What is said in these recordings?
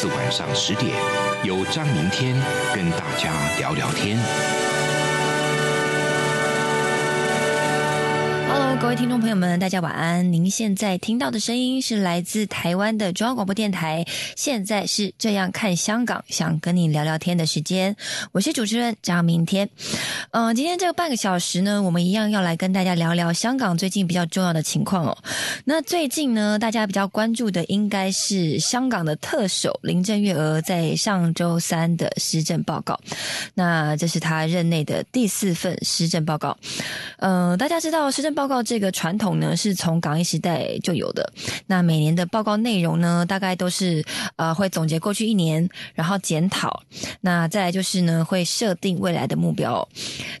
四晚上十点，由张明天跟大家聊聊天。各位听众朋友们，大家晚安。您现在听到的声音是来自台湾的中央广播电台。现在是这样看香港，想跟你聊聊天的时间。我是主持人张明天。嗯，今天这个半个小时呢，我们一样要来跟大家聊聊香港最近比较重要的情况哦。那最近呢，大家比较关注的应该是香港的特首林郑月娥在上周三的施政报告。那这是他任内的第四份施政报告。嗯，大家知道施政报告。这个传统呢，是从港英时代就有的。那每年的报告内容呢，大概都是呃会总结过去一年，然后检讨。那再来就是呢，会设定未来的目标。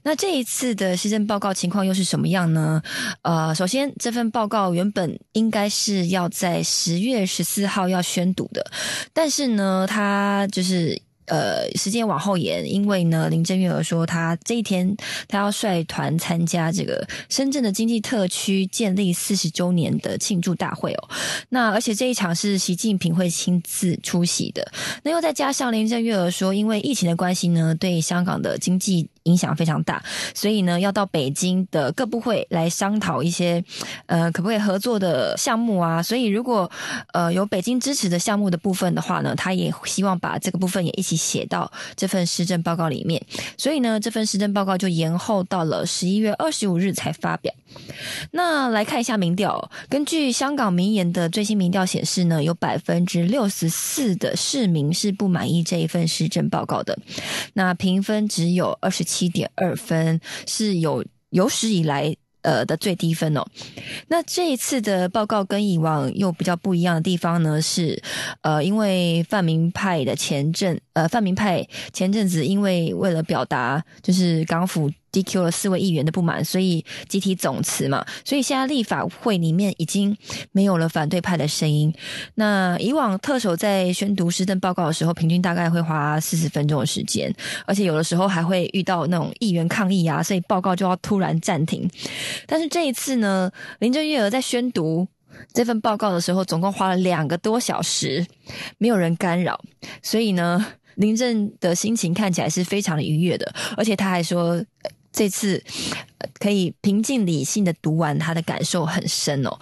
那这一次的施政报告情况又是什么样呢？呃，首先这份报告原本应该是要在十月十四号要宣读的，但是呢，它就是。呃，时间往后延，因为呢，林郑月娥说，她这一天她要率团参加这个深圳的经济特区建立四十周年的庆祝大会哦。那而且这一场是习近平会亲自出席的。那又再加上林郑月娥说，因为疫情的关系呢，对香港的经济。影响非常大，所以呢，要到北京的各部会来商讨一些，呃，可不可以合作的项目啊？所以如果呃有北京支持的项目的部分的话呢，他也希望把这个部分也一起写到这份施政报告里面。所以呢，这份施政报告就延后到了十一月二十五日才发表。那来看一下民调，根据香港民研的最新民调显示呢，有百分之六十四的市民是不满意这一份施政报告的，那评分只有二十七。七点二分是有有史以来呃的最低分哦。那这一次的报告跟以往又比较不一样的地方呢，是呃，因为泛民派的前阵呃泛民派前阵子因为为了表达就是港府。DQ 了四位议员的不满，所以集体总辞嘛。所以现在立法会里面已经没有了反对派的声音。那以往特首在宣读施政报告的时候，平均大概会花四十分钟的时间，而且有的时候还会遇到那种议员抗议啊，所以报告就要突然暂停。但是这一次呢，林郑月娥在宣读这份报告的时候，总共花了两个多小时，没有人干扰，所以呢，林郑的心情看起来是非常的愉悦的，而且他还说。这次可以平静理性的读完，他的感受很深哦。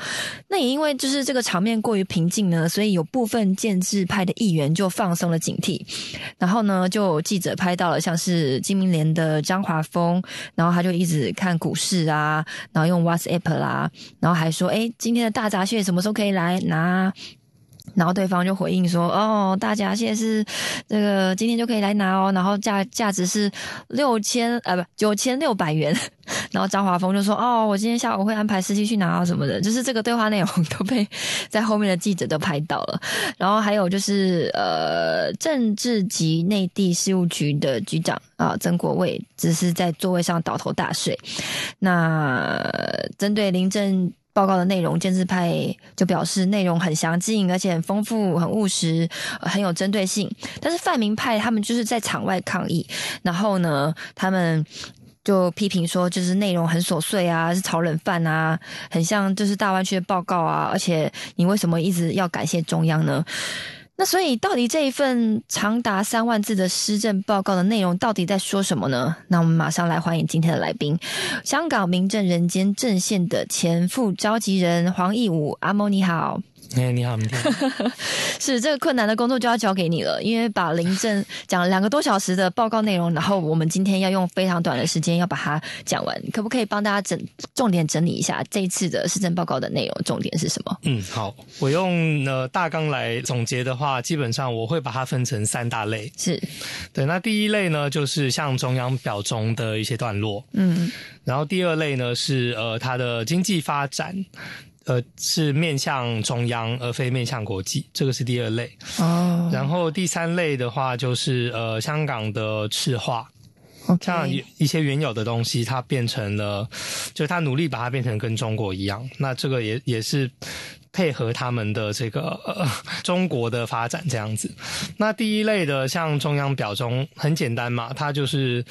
那也因为就是这个场面过于平静呢，所以有部分建制派的议员就放松了警惕。然后呢，就记者拍到了像是金明联的张华峰，然后他就一直看股市啊，然后用 WhatsApp 啦，然后还说：“哎，今天的大闸蟹什么时候可以来拿？”然后对方就回应说：“哦，大闸蟹是这个今天就可以来拿哦，然后价价值是六千呃不九千六百元。”然后张华峰就说：“哦，我今天下午会安排司机去拿啊什么的。”就是这个对话内容都被 在后面的记者都拍到了。然后还有就是呃，政治及内地事务局的局长啊曾国卫只是在座位上倒头大睡。那针对林郑。报告的内容，建制派就表示内容很详尽，而且很丰富、很务实、很有针对性。但是泛民派他们就是在场外抗议，然后呢，他们就批评说，就是内容很琐碎啊，是炒冷饭啊，很像就是大湾区的报告啊，而且你为什么一直要感谢中央呢？那所以，到底这一份长达三万字的施政报告的内容到底在说什么呢？那我们马上来欢迎今天的来宾，香港民政人间阵线的前副召集人黄义武阿莫，你好。哎，你好，明天 是这个困难的工作就要交给你了，因为把临阵讲了两个多小时的报告内容，然后我们今天要用非常短的时间要把它讲完，可不可以帮大家整重点整理一下这一次的市政报告的内容重点是什么？嗯，好，我用呃大纲来总结的话，基本上我会把它分成三大类。是对，那第一类呢，就是像中央表中的一些段落，嗯，然后第二类呢是呃它的经济发展。呃，是面向中央而非面向国际，这个是第二类。哦，然后第三类的话，就是呃香港的赤化，像一些原有的东西，它变成了，就是他努力把它变成跟中国一样。那这个也也是。配合他们的这个呃 中国的发展这样子，那第一类的像中央表中很简单嘛，它就是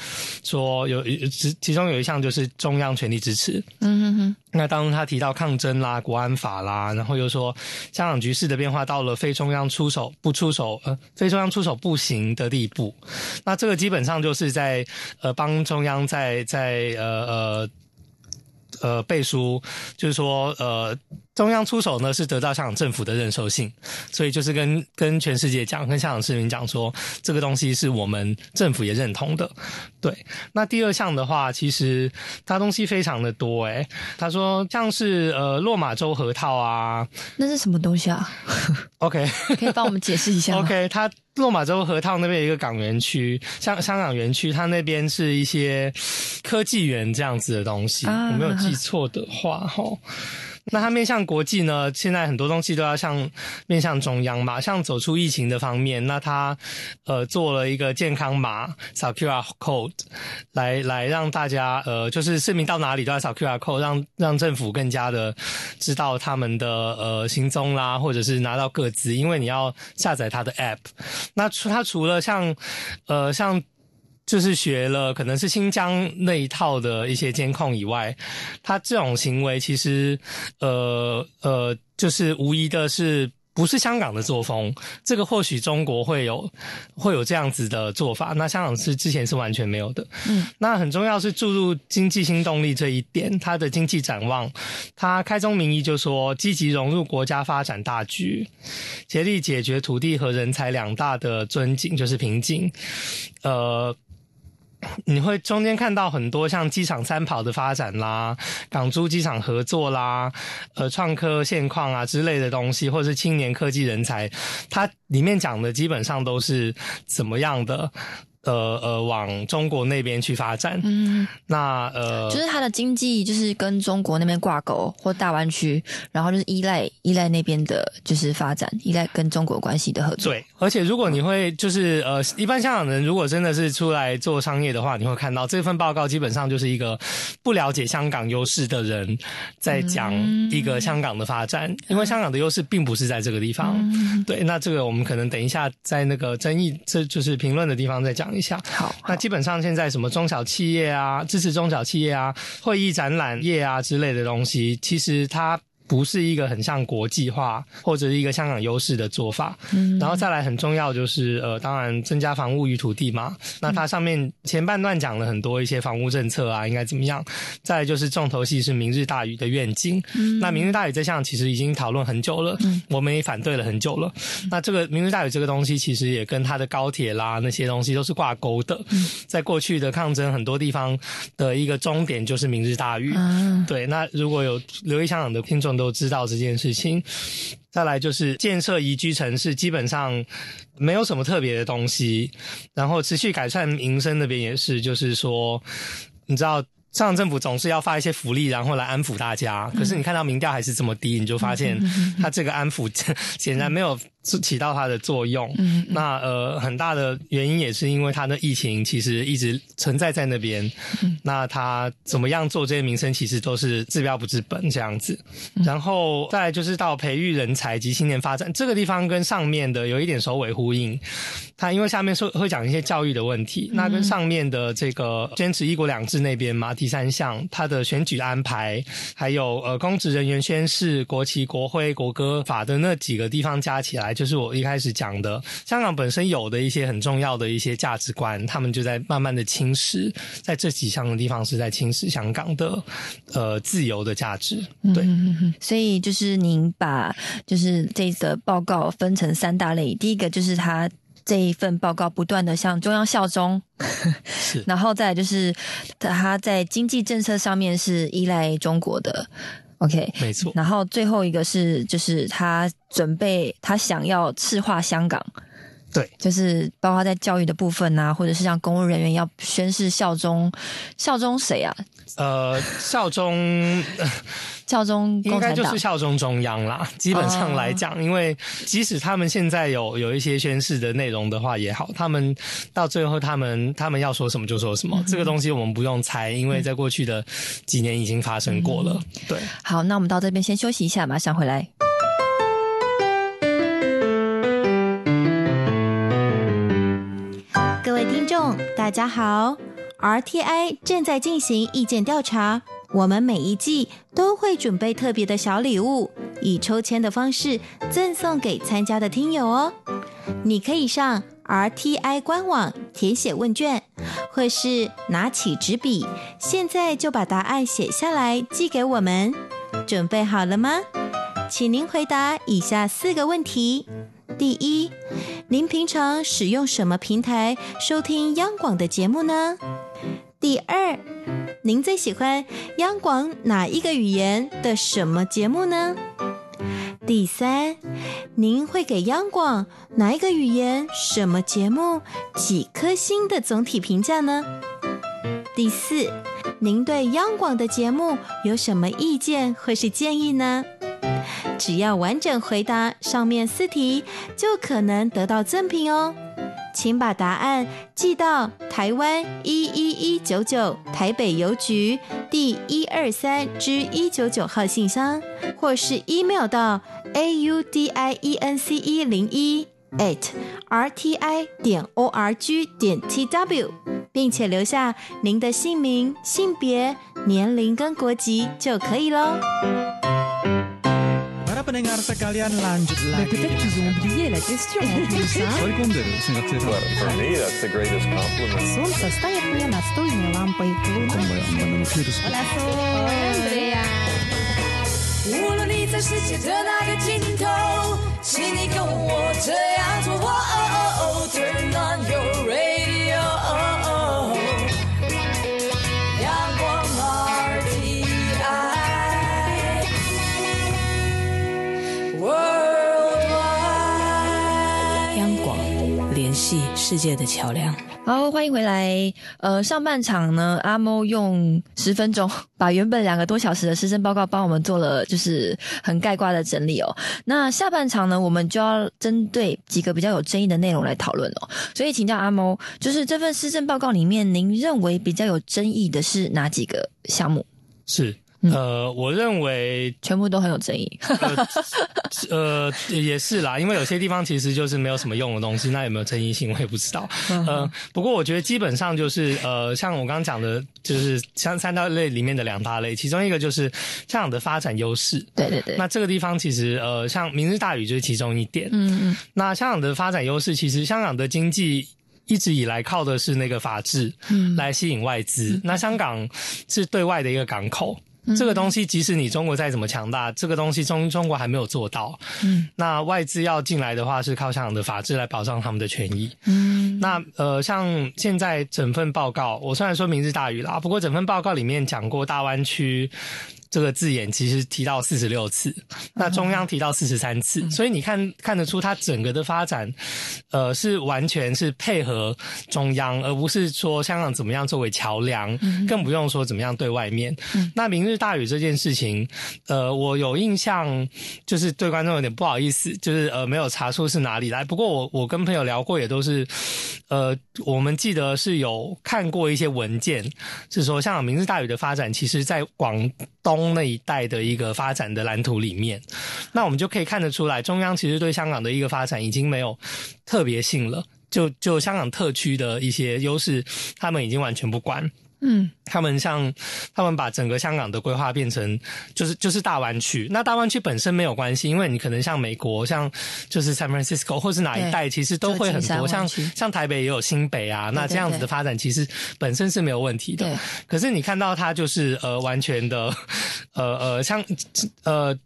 说有其其中有一项就是中央全力支持，嗯哼哼。那当中他提到抗争啦、国安法啦，然后又说香港局势的变化到了非中央出手不出手呃非中央出手不行的地步，那这个基本上就是在呃帮中央在在呃呃。呃，背书就是说，呃，中央出手呢是得到香港政府的认受性，所以就是跟跟全世界讲，跟香港市民讲说，这个东西是我们政府也认同的。对，那第二项的话，其实它东西非常的多，诶他说像是呃，落马洲河套啊，那是什么东西啊？OK，可以帮我们解释一下？OK，它。落马洲河套那边有一个港园区，香香港园区，它那边是一些科技园这样子的东西，我没有记错的话，哈。那它面向国际呢？现在很多东西都要向面向中央嘛，像走出疫情的方面，那它呃做了一个健康码，扫 QR code，来来让大家呃就是市民到哪里都要扫 QR code，让让政府更加的知道他们的呃行踪啦，或者是拿到各自，因为你要下载它的 app。那除它除了像呃像。就是学了可能是新疆那一套的一些监控以外，他这种行为其实，呃呃，就是无疑的是不是香港的作风？这个或许中国会有会有这样子的做法，那香港是之前是完全没有的。嗯，那很重要是注入经济新动力这一点，它的经济展望，它开宗明义就说积极融入国家发展大局，竭力解决土地和人才两大的樽颈，就是瓶颈，呃。你会中间看到很多像机场三跑的发展啦，港珠机场合作啦，呃，创科现况啊之类的东西，或者是青年科技人才，它里面讲的基本上都是怎么样的。呃呃，往中国那边去发展，嗯，那呃，就是它的经济就是跟中国那边挂钩，或大湾区，然后就是依赖依赖那边的，就是发展，依赖跟中国关系的合作。对，而且如果你会就是呃，一般香港人如果真的是出来做商业的话，你会看到这份报告基本上就是一个不了解香港优势的人在讲一个香港的发展，因为香港的优势并不是在这个地方。对，那这个我们可能等一下在那个争议，这就是评论的地方再讲。一下好，那基本上现在什么中小企业啊，支持中小企业啊，会议展览业啊之类的东西，其实它。不是一个很像国际化或者是一个香港优势的做法，嗯，然后再来很重要就是呃，当然增加房屋与土地嘛。那它上面前半段讲了很多一些房屋政策啊，应该怎么样？再就是重头戏是明日大屿的愿景。嗯，那明日大屿这项其实已经讨论很久了，嗯，我们也反对了很久了。那这个明日大屿这个东西其实也跟它的高铁啦那些东西都是挂钩的。嗯，在过去的抗争很多地方的一个终点就是明日大屿。嗯，对。那如果有留意香港的听众都知道这件。事情，再来就是建设宜居城市，基本上没有什么特别的东西。然后持续改善民生那边也是，就是说，你知道，上政府总是要发一些福利，然后来安抚大家。可是你看到民调还是这么低，你就发现他这个安抚 显然没有。是起到它的作用，嗯，那呃很大的原因也是因为它的疫情其实一直存在在那边，嗯，那它怎么样做这些民生其实都是治标不治本这样子，然后再来就是到培育人才及青年发展这个地方跟上面的有一点首尾呼应，它因为下面说会讲一些教育的问题，那跟上面的这个坚持一国两制那边嘛，第三项它的选举安排，还有呃公职人员宣誓国旗国徽国歌法的那几个地方加起来。就是我一开始讲的，香港本身有的一些很重要的一些价值观，他们就在慢慢的侵蚀，在这几项的地方是在侵蚀香港的呃自由的价值。对，所以就是您把就是这则报告分成三大类，第一个就是他。这一份报告不断的向中央效忠，是，然后再就是他在经济政策上面是依赖中国的，OK，没错。然后最后一个是就是他准备他想要赤化香港，对，就是包括在教育的部分啊，或者是像公务人员要宣誓效忠，效忠谁啊？呃，效忠。效忠应该就是效忠中央啦。基本上来讲，因为即使他们现在有有一些宣誓的内容的话也好，他们到最后他们他们要说什么就说什么。这个东西我们不用猜，因为在过去的几年已经发生过了。对，好，那我们到这边先休息一下，马上回来。各位听众，大家好，RTI 正在进行意见调查。我们每一季都会准备特别的小礼物，以抽签的方式赠送给参加的听友哦。你可以上 RTI 官网填写问卷，或是拿起纸笔，现在就把答案写下来寄给我们。准备好了吗？请您回答以下四个问题：第一，您平常使用什么平台收听央广的节目呢？第二。您最喜欢央广哪一个语言的什么节目呢？第三，您会给央广哪一个语言什么节目几颗星的总体评价呢？第四，您对央广的节目有什么意见或是建议呢？只要完整回答上面四题，就可能得到赠品哦。请把答案寄到台湾一一一九九台北邮局第一二三之一九九号信箱，或是 email 到 a u d i e n c e 零一 at r t i 点 o r g 点 t w，并且留下您的姓名、性别、年龄跟国籍就可以喽。pendengar sekalian lanjut lagi. Peut-être qu'ils ont oublié la question en plus. For me, that's the greatest compliment. Солнце стоит мне настольной лампой. Hola, Sol. Andrea. 无论你在世界的哪个尽头，请你跟我这样做。 世界的桥梁。好，欢迎回来。呃，上半场呢，阿猫用十分钟把原本两个多小时的施政报告帮我们做了，就是很概括的整理哦。那下半场呢，我们就要针对几个比较有争议的内容来讨论哦。所以，请教阿猫，就是这份施政报告里面，您认为比较有争议的是哪几个项目？是。呃，我认为全部都很有争议。呃，也是啦，因为有些地方其实就是没有什么用的东西，那有没有争议性我也不知道。呃，不过我觉得基本上就是呃，像我刚刚讲的，就是像三大类里面的两大类，其中一个就是香港的发展优势。对对对。那这个地方其实呃，像明日大雨就是其中一点。嗯嗯。那香港的发展优势，其实香港的经济一直以来靠的是那个法治，嗯，来吸引外资。那香港是对外的一个港口。这个东西，即使你中国再怎么强大，这个东西中中国还没有做到。嗯，那外资要进来的话，是靠香港的法治来保障他们的权益。嗯，那呃，像现在整份报告，我虽然说明日大雨啦，不过整份报告里面讲过大湾区。这个字眼其实提到四十六次，那中央提到四十三次，所以你看看得出它整个的发展，呃，是完全是配合中央，而不是说香港怎么样作为桥梁，更不用说怎么样对外面。那明日大雨这件事情，呃，我有印象，就是对观众有点不好意思，就是呃没有查出是哪里来。不过我我跟朋友聊过，也都是，呃，我们记得是有看过一些文件，是说香港明日大雨的发展，其实在广东。那一带的一个发展的蓝图里面，那我们就可以看得出来，中央其实对香港的一个发展已经没有特别性了，就就香港特区的一些优势，他们已经完全不管。嗯，他们像他们把整个香港的规划变成就是就是大湾区。那大湾区本身没有关系，因为你可能像美国，像就是 San Francisco 或是哪一带，其实都会很多。像像台北也有新北啊，那这样子的发展其实本身是没有问题的。可是你看到它就是呃完全的呃呃像呃。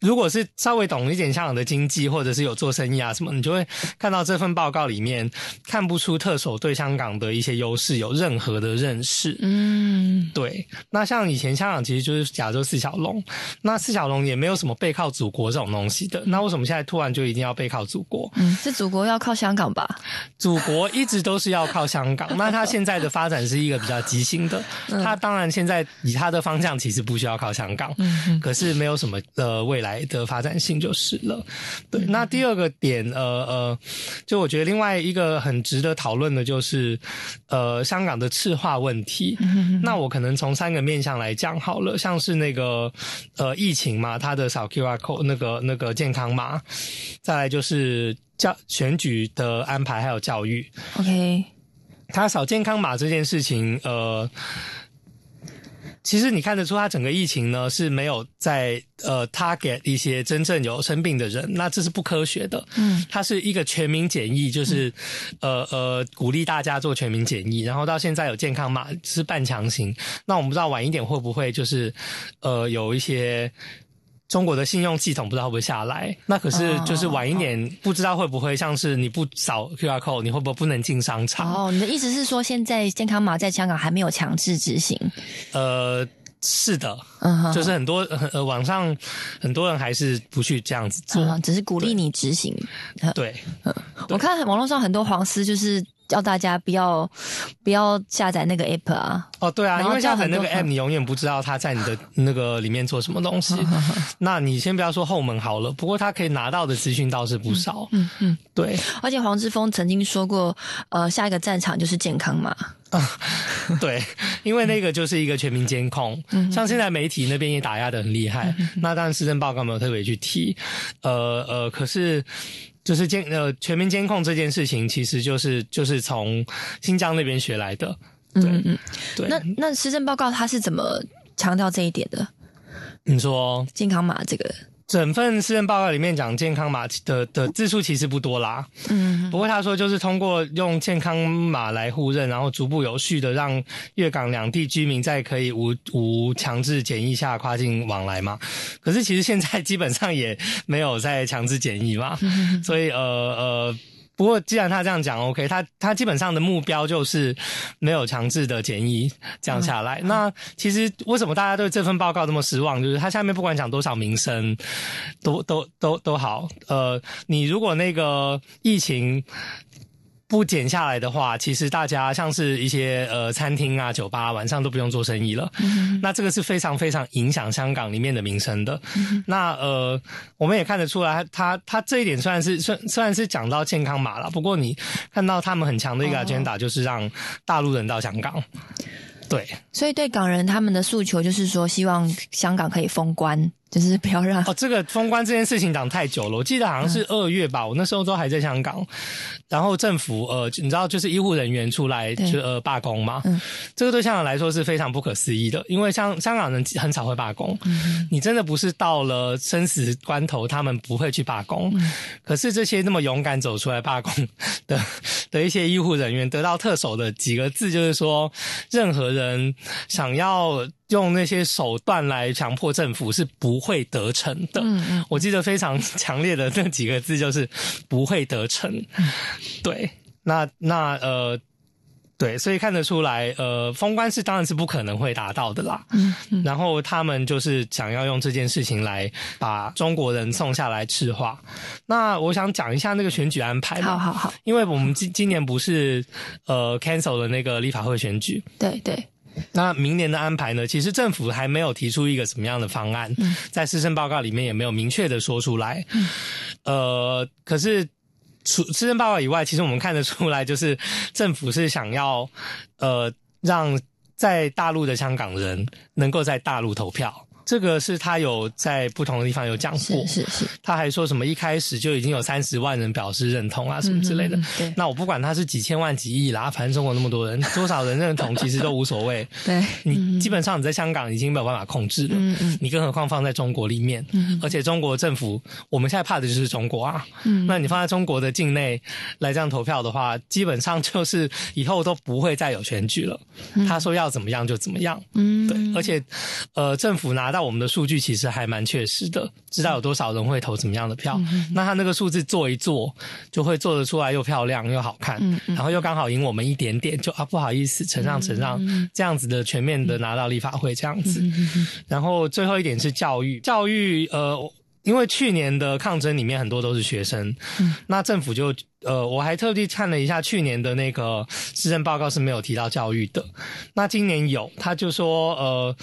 如果是稍微懂一点香港的经济，或者是有做生意啊什么，你就会看到这份报告里面看不出特首对香港的一些优势有任何的认识。嗯，对。那像以前香港其实就是亚洲四小龙，那四小龙也没有什么背靠祖国这种东西的。那为什么现在突然就一定要背靠祖国？嗯，是祖国要靠香港吧？祖国一直都是要靠香港。那它现在的发展是一个比较急性的，它当然现在以它的方向其实不需要靠香港，嗯，可是没有什么呃未来。来的发展性就是了，对。那第二个点，呃呃，就我觉得另外一个很值得讨论的就是，呃，香港的赤化问题。那我可能从三个面向来讲好了，像是那个呃疫情嘛，它的扫 QR code 那个那个健康码，再来就是教选举的安排还有教育。OK，他扫健康码这件事情，呃。其实你看得出，它整个疫情呢是没有在呃 target 一些真正有生病的人，那这是不科学的。嗯，它是一个全民检疫，就是呃呃鼓励大家做全民检疫，然后到现在有健康码是半强行。那我们不知道晚一点会不会就是呃有一些。中国的信用系统不知道会不会下来，那可是就是晚一点，不知道会不会像是你不扫 QR code，你会不会不能进商场？哦，你的意思是说，现在健康码在香港还没有强制执行？呃，是的，嗯，就是很多呃网上很多人还是不去这样子做，只是鼓励你执行。对，我看网络上很多黄丝就是。叫大家不要不要下载那个 app 啊！哦，对啊，因为下载那个 app，你永远不知道它在你的那个里面做什么东西。那你先不要说后门好了，不过他可以拿到的资讯倒是不少。嗯嗯，对。而且黄之峰曾经说过，呃，下一个战场就是健康嘛。啊，对，因为那个就是一个全民监控，嗯像现在媒体那边也打压的很厉害。那当然，施政报告没有特别去提。呃呃，可是。就是监呃全民监控这件事情，其实就是就是从新疆那边学来的。嗯嗯，对。那那施政报告他是怎么强调这一点的？你说健康码这个。整份施政报告里面讲健康码的的字数其实不多啦，嗯，不过他说就是通过用健康码来互认，然后逐步有序的让粤港两地居民在可以无无强制检疫下跨境往来嘛。可是其实现在基本上也没有在强制检疫嘛，所以呃呃。不过，既然他这样讲，OK，他他基本上的目标就是没有强制的检疫这样下来。那其实为什么大家对这份报告这么失望？就是他下面不管讲多少民生，都都都都好。呃，你如果那个疫情。不减下来的话，其实大家像是一些呃餐厅啊、酒吧，晚上都不用做生意了。那这个是非常非常影响香港里面的民生的。那呃，我们也看得出来，他他这一点虽然是虽虽然是讲到健康码了，不过你看到他们很强的一个 agenda 就是让大陆人到香港。对，所以对港人他们的诉求就是说，希望香港可以封关。就是不要让哦，这个封关这件事情讲太久了，我记得好像是二月吧，我那时候都还在香港，然后政府呃，你知道就是医护人员出来就呃罢工嘛，这个对香港来说是非常不可思议的，因为香香港人很少会罢工，你真的不是到了生死关头他们不会去罢工，可是这些那么勇敢走出来罢工 的的一些医护人员得到特首的几个字就是说，任何人想要。用那些手段来强迫政府是不会得逞的。嗯嗯，我记得非常强烈的那几个字就是不会得逞。对，那那呃，对，所以看得出来，呃，封关是当然是不可能会达到的啦。嗯嗯，然后他们就是想要用这件事情来把中国人送下来赤化。那我想讲一下那个选举安排。好好好，因为我们今今年不是呃 cancel 了那个立法会选举。对对。那明年的安排呢？其实政府还没有提出一个什么样的方案，在施政报告里面也没有明确的说出来。呃，可是除施政报告以外，其实我们看得出来，就是政府是想要呃让在大陆的香港人能够在大陆投票。这个是他有在不同的地方有讲过，是是，他还说什么一开始就已经有三十万人表示认同啊，什么之类的。对，那我不管他是几千万几亿啦，反正中国那么多人，多少人认同其实都无所谓。对，你基本上你在香港已经没有办法控制了，嗯。嗯，你更何况放在中国里面，嗯，而且中国政府我们现在怕的就是中国啊，嗯，那你放在中国的境内来这样投票的话，基本上就是以后都不会再有选举了。他说要怎么样就怎么样，嗯，对，而且呃，政府拿到我们的数据其实还蛮确实的，知道有多少人会投怎么样的票。那他那个数字做一做，就会做得出来又漂亮又好看，然后又刚好赢我们一点点，就啊不好意思，承让承让，这样子的全面的拿到立法会这样子。然后最后一点是教育，教育呃，因为去年的抗争里面很多都是学生，那政府就呃，我还特地看了一下去年的那个施政报告是没有提到教育的，那今年有，他就说呃。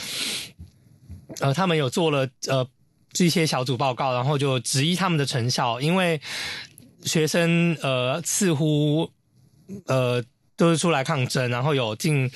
呃，他们有做了呃这些小组报告，然后就质疑他们的成效，因为学生呃似乎呃都是出来抗争，然后有近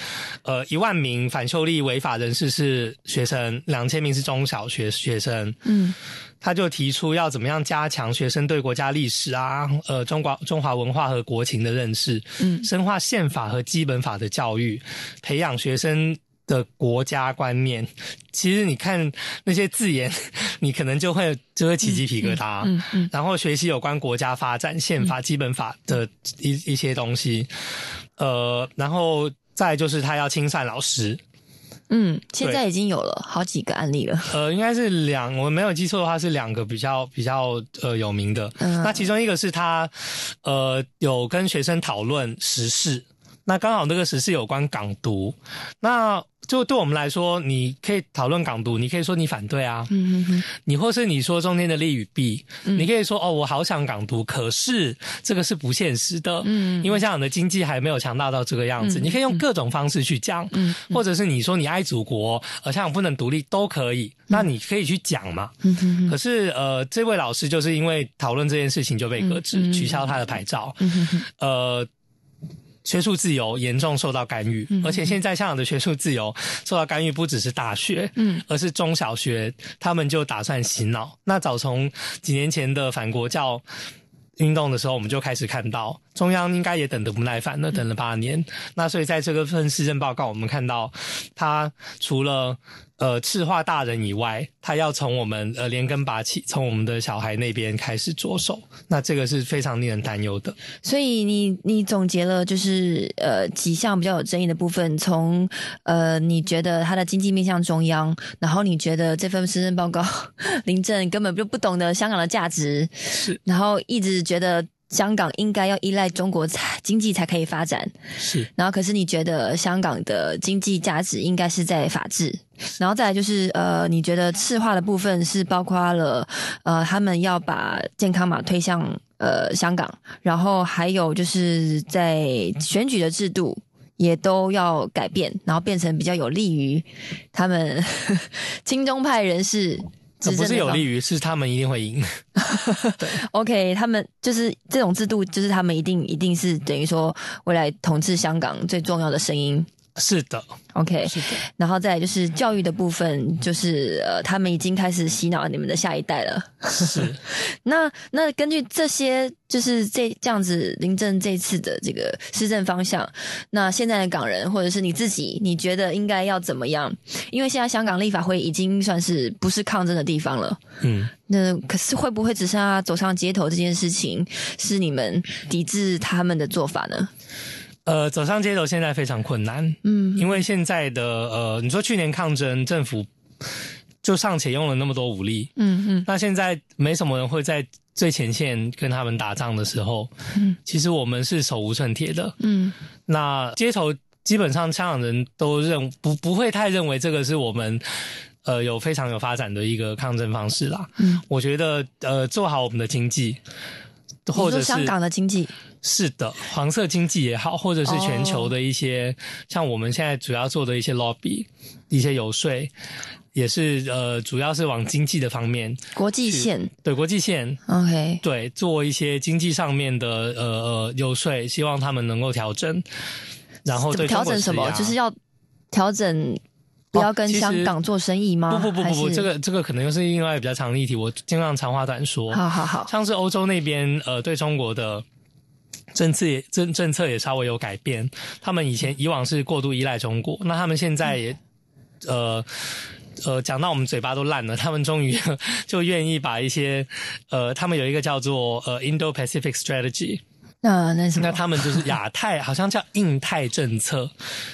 呃一万名反修例违法人士是学生，两千名是中小学学生。嗯，他就提出要怎么样加强学生对国家历史啊，呃中国中华文化和国情的认识，嗯，深化宪法和基本法的教育，培养学生。的国家观念，其实你看那些字眼，你可能就会就会起鸡皮疙瘩。嗯嗯。然后学习有关国家发展、宪法、基本法的一一些东西，呃，然后再就是他要清算老师。嗯，现在已经有了好几个案例了。呃，应该是两，我没有记错的话是两个比较比较呃有名的。嗯。那其中一个是他呃有跟学生讨论时事，那刚好那个时事有关港独，那。就对我们来说，你可以讨论港独，你可以说你反对啊，嗯哼你或是你说中间的利与弊，你可以说哦，我好想港独，可是这个是不现实的，嗯，因为香港的经济还没有强大到这个样子，你可以用各种方式去讲，嗯，或者是你说你爱祖国，而香港不能独立都可以，那你可以去讲嘛，嗯哼可是呃，这位老师就是因为讨论这件事情就被搁置，取消他的牌照，嗯哼呃。学术自由严重受到干预，而且现在香港的学术自由受到干预，不只是大学，嗯，而是中小学，他们就打算洗脑。那早从几年前的反国教运动的时候，我们就开始看到中央应该也等得不耐烦了，等了八年。那所以在这个份施政报告，我们看到他除了。呃，赤化大人以外，他要从我们呃连根拔起，从我们的小孩那边开始着手，那这个是非常令人担忧的。所以你你总结了就是呃几项比较有争议的部分，从呃你觉得他的经济面向中央，然后你觉得这份施政报告 林郑根本就不懂得香港的价值，是，然后一直觉得。香港应该要依赖中国才经济才可以发展，是。然后，可是你觉得香港的经济价值应该是在法治，然后再来就是呃，你觉得赤化的部分是包括了呃，他们要把健康码推向呃香港，然后还有就是在选举的制度也都要改变，然后变成比较有利于他们 亲中派人士。不是有利于，是他们一定会赢。对，OK，他们就是这种制度，就是他们一定一定是等于说未来统治香港最重要的声音。是的，OK，是的，然后再就是教育的部分，就是呃，他们已经开始洗脑你们的下一代了。是，那那根据这些，就是这这样子，林郑这次的这个施政方向，那现在的港人或者是你自己，你觉得应该要怎么样？因为现在香港立法会已经算是不是抗争的地方了。嗯，那可是会不会只剩下走上街头这件事情，是你们抵制他们的做法呢？呃，走上街头现在非常困难，嗯，因为现在的呃，你说去年抗争，政府就尚且用了那么多武力，嗯嗯，那现在没什么人会在最前线跟他们打仗的时候，嗯，其实我们是手无寸铁的，嗯，那街头基本上香港人都认不不会太认为这个是我们呃有非常有发展的一个抗争方式啦，嗯，我觉得呃做好我们的经济，或者是香港的经济。是的，黄色经济也好，或者是全球的一些，像我们现在主要做的一些 lobby，一些游说，也是呃，主要是往经济的方面，国际线，对国际线，OK，对，做一些经济上面的呃呃游说，希望他们能够调整，然后对调整什么，就是要调整。不要跟香港做生意吗？不不不不不，这个这个可能又是另外比较长的议题，我尽量长话短说。好好好，像是欧洲那边呃，对中国的政策也政政策也稍微有改变，他们以前以往是过度依赖中国，那他们现在也呃。呃，讲到我们嘴巴都烂了，他们终于 就愿意把一些呃，他们有一个叫做呃 Indo-Pacific Strategy，那那什么？那他们就是亚太，好像叫印太政策，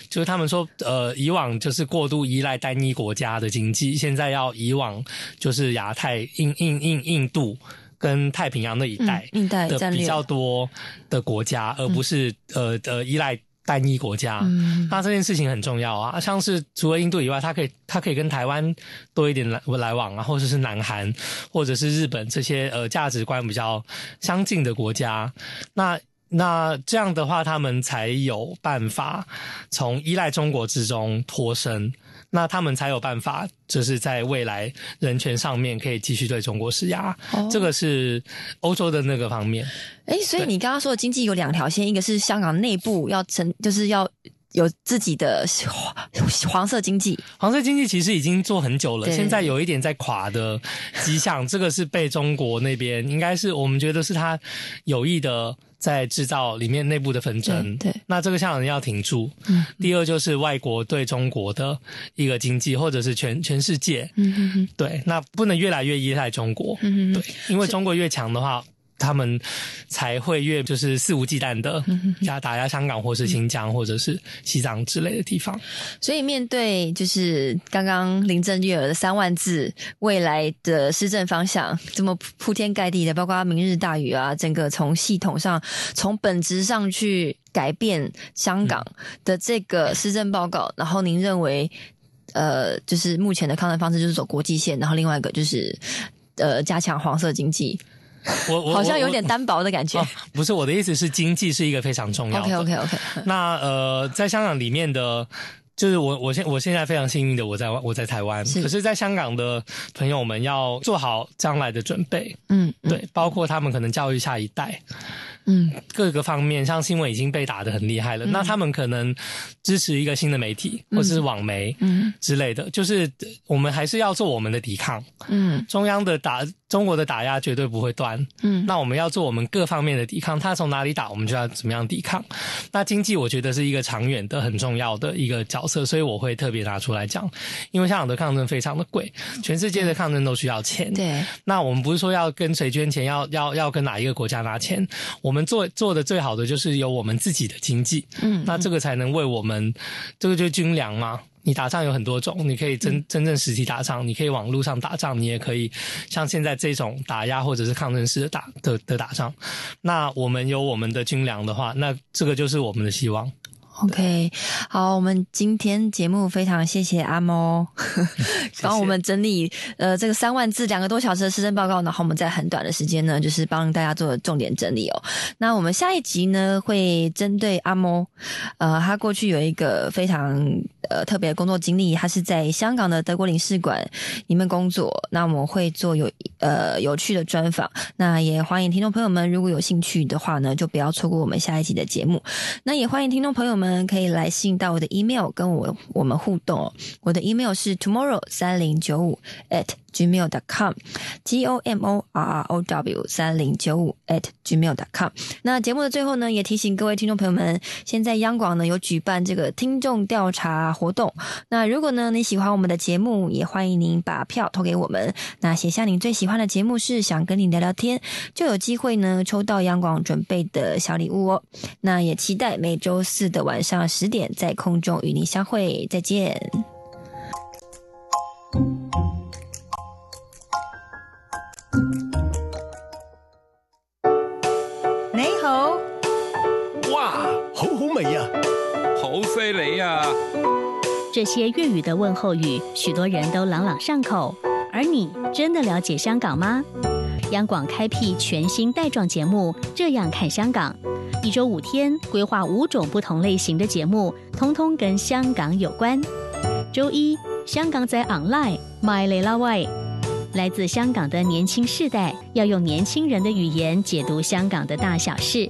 就是他们说呃，以往就是过度依赖单一国家的经济，现在要以往就是亚太印印印印度跟太平洋那一带的比较多的国家，而不是呃呃依赖。单一国家，那这件事情很重要啊。像是除了印度以外，它可以它可以跟台湾多一点来来往啊，或者是南韩，或者是日本这些呃价值观比较相近的国家。那那这样的话，他们才有办法从依赖中国之中脱身。那他们才有办法，就是在未来人权上面可以继续对中国施压。这个是欧洲的那个方面。哎，所以你刚刚说的经济有两条线，一个是香港内部要成，就是要有自己的黄色经济。黄色经济其实已经做很久了，现在有一点在垮的迹象。这个是被中国那边，应该是我们觉得是他有意的。在制造里面内部的纷争，对，那这个香港人要挺住。嗯，第二就是外国对中国的一个经济，或者是全全世界，嗯嗯嗯，对，那不能越来越依赖中国，嗯嗯，对，因为中国越强的话。他们才会越就是肆无忌惮的压打压香港或是新疆或者是西藏之类的地方。所以面对就是刚刚林郑月娥的三万字未来的施政方向这么铺天盖地的，包括明日大雨啊，整个从系统上从本质上去改变香港的这个施政报告，然后您认为呃，就是目前的抗战方式就是走国际线，然后另外一个就是呃加强黄色经济。我我好像有点单薄的感觉。不是我的意思是，经济是一个非常重要的。OK OK OK。那呃，在香港里面的，就是我我现我现在非常幸运的，我在我在台湾。可是，在香港的朋友们要做好将来的准备。嗯，对，包括他们可能教育下一代。嗯，各个方面，像新闻已经被打得很厉害了，那他们可能支持一个新的媒体，或者是网媒，嗯之类的，就是我们还是要做我们的抵抗。嗯，中央的打。中国的打压绝对不会断，嗯，那我们要做我们各方面的抵抗，他从哪里打，我们就要怎么样抵抗。那经济我觉得是一个长远的很重要的一个角色，所以我会特别拿出来讲，因为香港的抗争非常的贵，全世界的抗争都需要钱，对。那我们不是说要跟谁捐钱，要要要跟哪一个国家拿钱，我们做做的最好的就是有我们自己的经济，嗯，那这个才能为我们，这个就是军粮嘛。你打仗有很多种，你可以真真正实体打仗，你可以网络上打仗，你也可以像现在这种打压或者是抗争式的打的的打仗。那我们有我们的军粮的话，那这个就是我们的希望。OK，好，我们今天节目非常谢谢阿猫，帮我们整理呃这个三万字两个多小时的施政报告，然后我们在很短的时间呢，就是帮大家做重点整理哦。那我们下一集呢，会针对阿猫，呃，他过去有一个非常呃特别的工作经历，他是在香港的德国领事馆里面工作。那我们会做有呃有趣的专访，那也欢迎听众朋友们如果有兴趣的话呢，就不要错过我们下一集的节目。那也欢迎听众朋友们。们可以来信到我的 email 跟我我们互动哦。我的 email 是 tomorrow 三零九五 at gmail dot com，g o m o r r o w 三零九五 at gmail dot com。那节目的最后呢，也提醒各位听众朋友们，现在央广呢有举办这个听众调查活动。那如果呢你喜欢我们的节目，也欢迎您把票投给我们。那写下你最喜欢的节目是想跟你聊聊天，就有机会呢抽到央广准备的小礼物哦。那也期待每周四的晚上十点在空中与您相会。再见。你好，哇，好好味呀，好犀利呀！这些粤语的问候语，许多人都朗朗上口。而你真的了解香港吗？央广开辟全新带状节目《这样看香港》，一周五天，规划五种不同类型的节目，通通跟香港有关。周一，香港在 online My l a Way。来自香港的年轻世代要用年轻人的语言解读香港的大小事。